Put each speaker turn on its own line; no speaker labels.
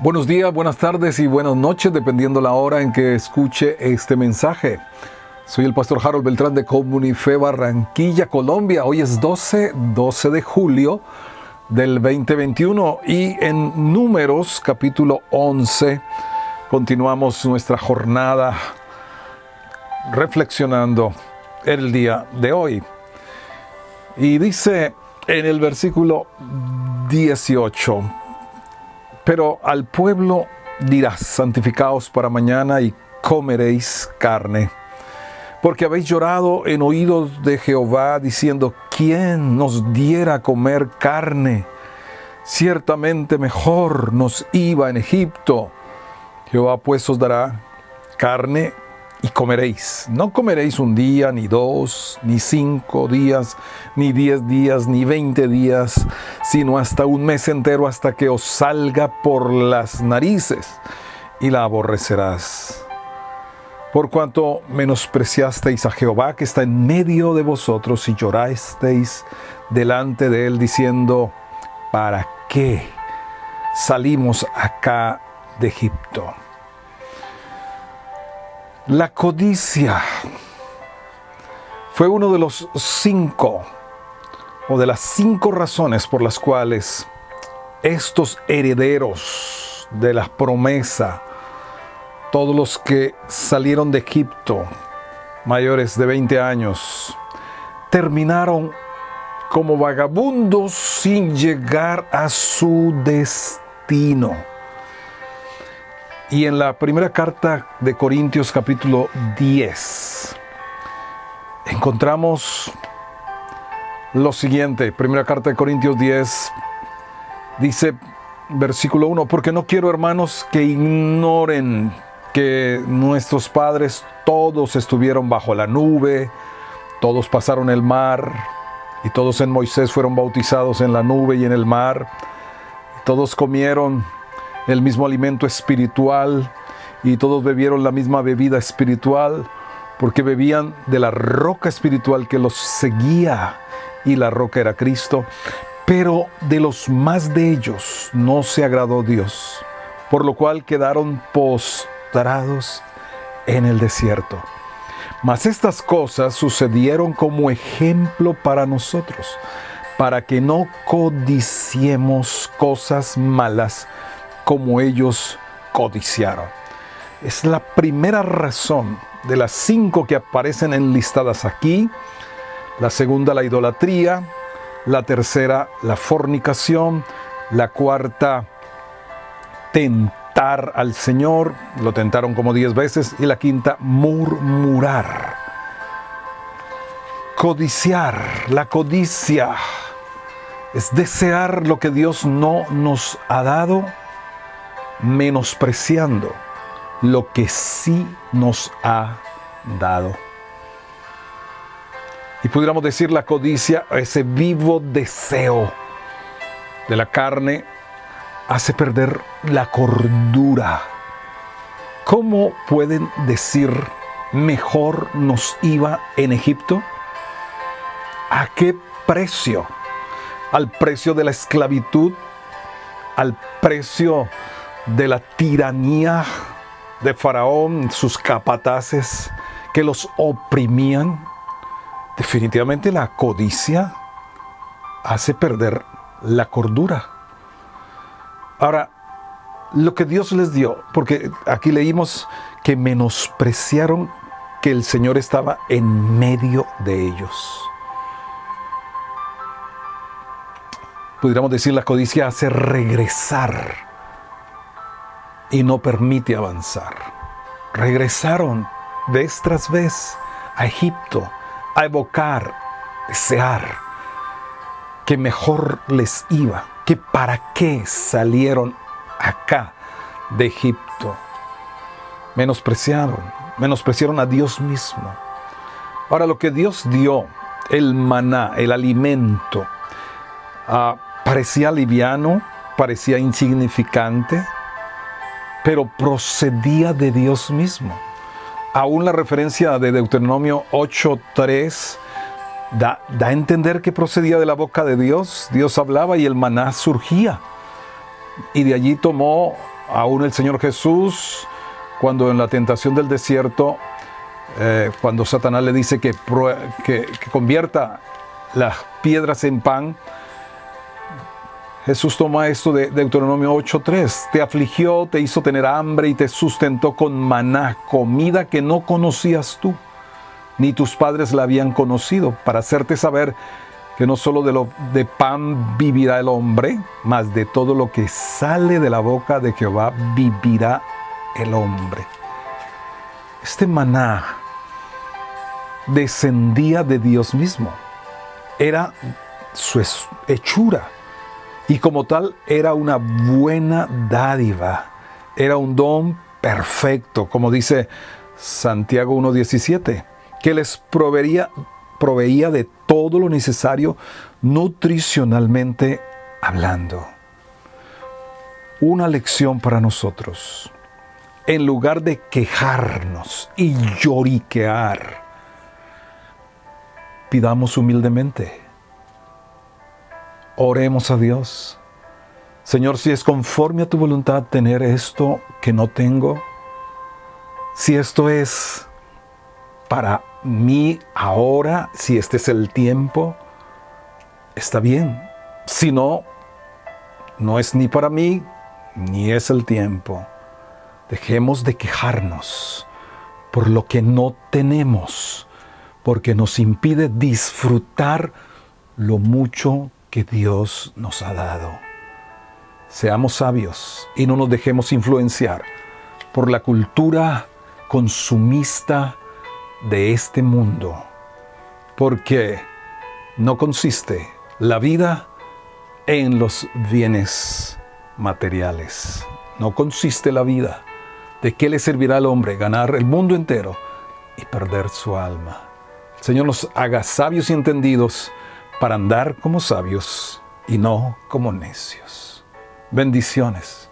Buenos días, buenas tardes y buenas noches, dependiendo la hora en que escuche este mensaje. Soy el pastor Harold Beltrán de Comunife Barranquilla, Colombia. Hoy es 12, 12 de julio del 2021 y en Números capítulo 11 continuamos nuestra jornada reflexionando el día de hoy. Y dice en el versículo 18, pero al pueblo dirás, santificaos para mañana y comeréis carne. Porque habéis llorado en oídos de Jehová diciendo, ¿quién nos diera comer carne? Ciertamente mejor nos iba en Egipto. Jehová pues os dará carne y comeréis. No comeréis un día, ni dos, ni cinco días, ni diez días, ni veinte días, sino hasta un mes entero hasta que os salga por las narices y la aborrecerás. Por cuanto menospreciasteis a Jehová que está en medio de vosotros y llorasteis delante de él diciendo, ¿para qué salimos acá de Egipto? La codicia fue uno de los cinco o de las cinco razones por las cuales estos herederos de la promesa, todos los que salieron de Egipto, mayores de 20 años, terminaron como vagabundos sin llegar a su destino. Y en la primera carta de Corintios capítulo 10 encontramos lo siguiente. Primera carta de Corintios 10 dice versículo 1, porque no quiero hermanos que ignoren que nuestros padres todos estuvieron bajo la nube, todos pasaron el mar y todos en Moisés fueron bautizados en la nube y en el mar, todos comieron el mismo alimento espiritual y todos bebieron la misma bebida espiritual porque bebían de la roca espiritual que los seguía y la roca era Cristo. Pero de los más de ellos no se agradó Dios, por lo cual quedaron postrados en el desierto. Mas estas cosas sucedieron como ejemplo para nosotros, para que no codiciemos cosas malas como ellos codiciaron. Es la primera razón de las cinco que aparecen enlistadas aquí. La segunda, la idolatría. La tercera, la fornicación. La cuarta, tentar al Señor. Lo tentaron como diez veces. Y la quinta, murmurar. Codiciar. La codicia es desear lo que Dios no nos ha dado menospreciando lo que sí nos ha dado. Y pudiéramos decir la codicia, ese vivo deseo de la carne, hace perder la cordura. ¿Cómo pueden decir mejor nos iba en Egipto? ¿A qué precio? ¿Al precio de la esclavitud? ¿Al precio de la tiranía de Faraón, sus capataces que los oprimían, definitivamente la codicia hace perder la cordura. Ahora, lo que Dios les dio, porque aquí leímos que menospreciaron que el Señor estaba en medio de ellos. Pudiéramos decir, la codicia hace regresar y no permite avanzar. Regresaron vez tras vez a Egipto a evocar, desear que mejor les iba, que para qué salieron acá de Egipto. Menospreciaron, menospreciaron a Dios mismo. Ahora lo que Dios dio, el maná, el alimento, ah, parecía liviano, parecía insignificante, pero procedía de Dios mismo. Aún la referencia de Deuteronomio 8.3 da, da a entender que procedía de la boca de Dios. Dios hablaba y el maná surgía. Y de allí tomó aún el Señor Jesús, cuando en la tentación del desierto, eh, cuando Satanás le dice que, que, que convierta las piedras en pan, Jesús toma esto de Deuteronomio 8:3. Te afligió, te hizo tener hambre y te sustentó con maná, comida que no conocías tú, ni tus padres la habían conocido, para hacerte saber que no solo de, lo, de pan vivirá el hombre, mas de todo lo que sale de la boca de Jehová vivirá el hombre. Este maná descendía de Dios mismo. Era su hechura. Y como tal era una buena dádiva. Era un don perfecto, como dice Santiago 1.17, que les proveería proveía de todo lo necesario nutricionalmente hablando. Una lección para nosotros. En lugar de quejarnos y lloriquear, pidamos humildemente. Oremos a Dios. Señor, si es conforme a tu voluntad tener esto que no tengo, si esto es para mí ahora, si este es el tiempo, está bien. Si no, no es ni para mí, ni es el tiempo. Dejemos de quejarnos por lo que no tenemos, porque nos impide disfrutar lo mucho que Dios nos ha dado. Seamos sabios y no nos dejemos influenciar por la cultura consumista de este mundo, porque no consiste la vida en los bienes materiales. No consiste la vida. ¿De qué le servirá al hombre ganar el mundo entero y perder su alma? Señor nos haga sabios y entendidos para andar como sabios y no como necios. Bendiciones.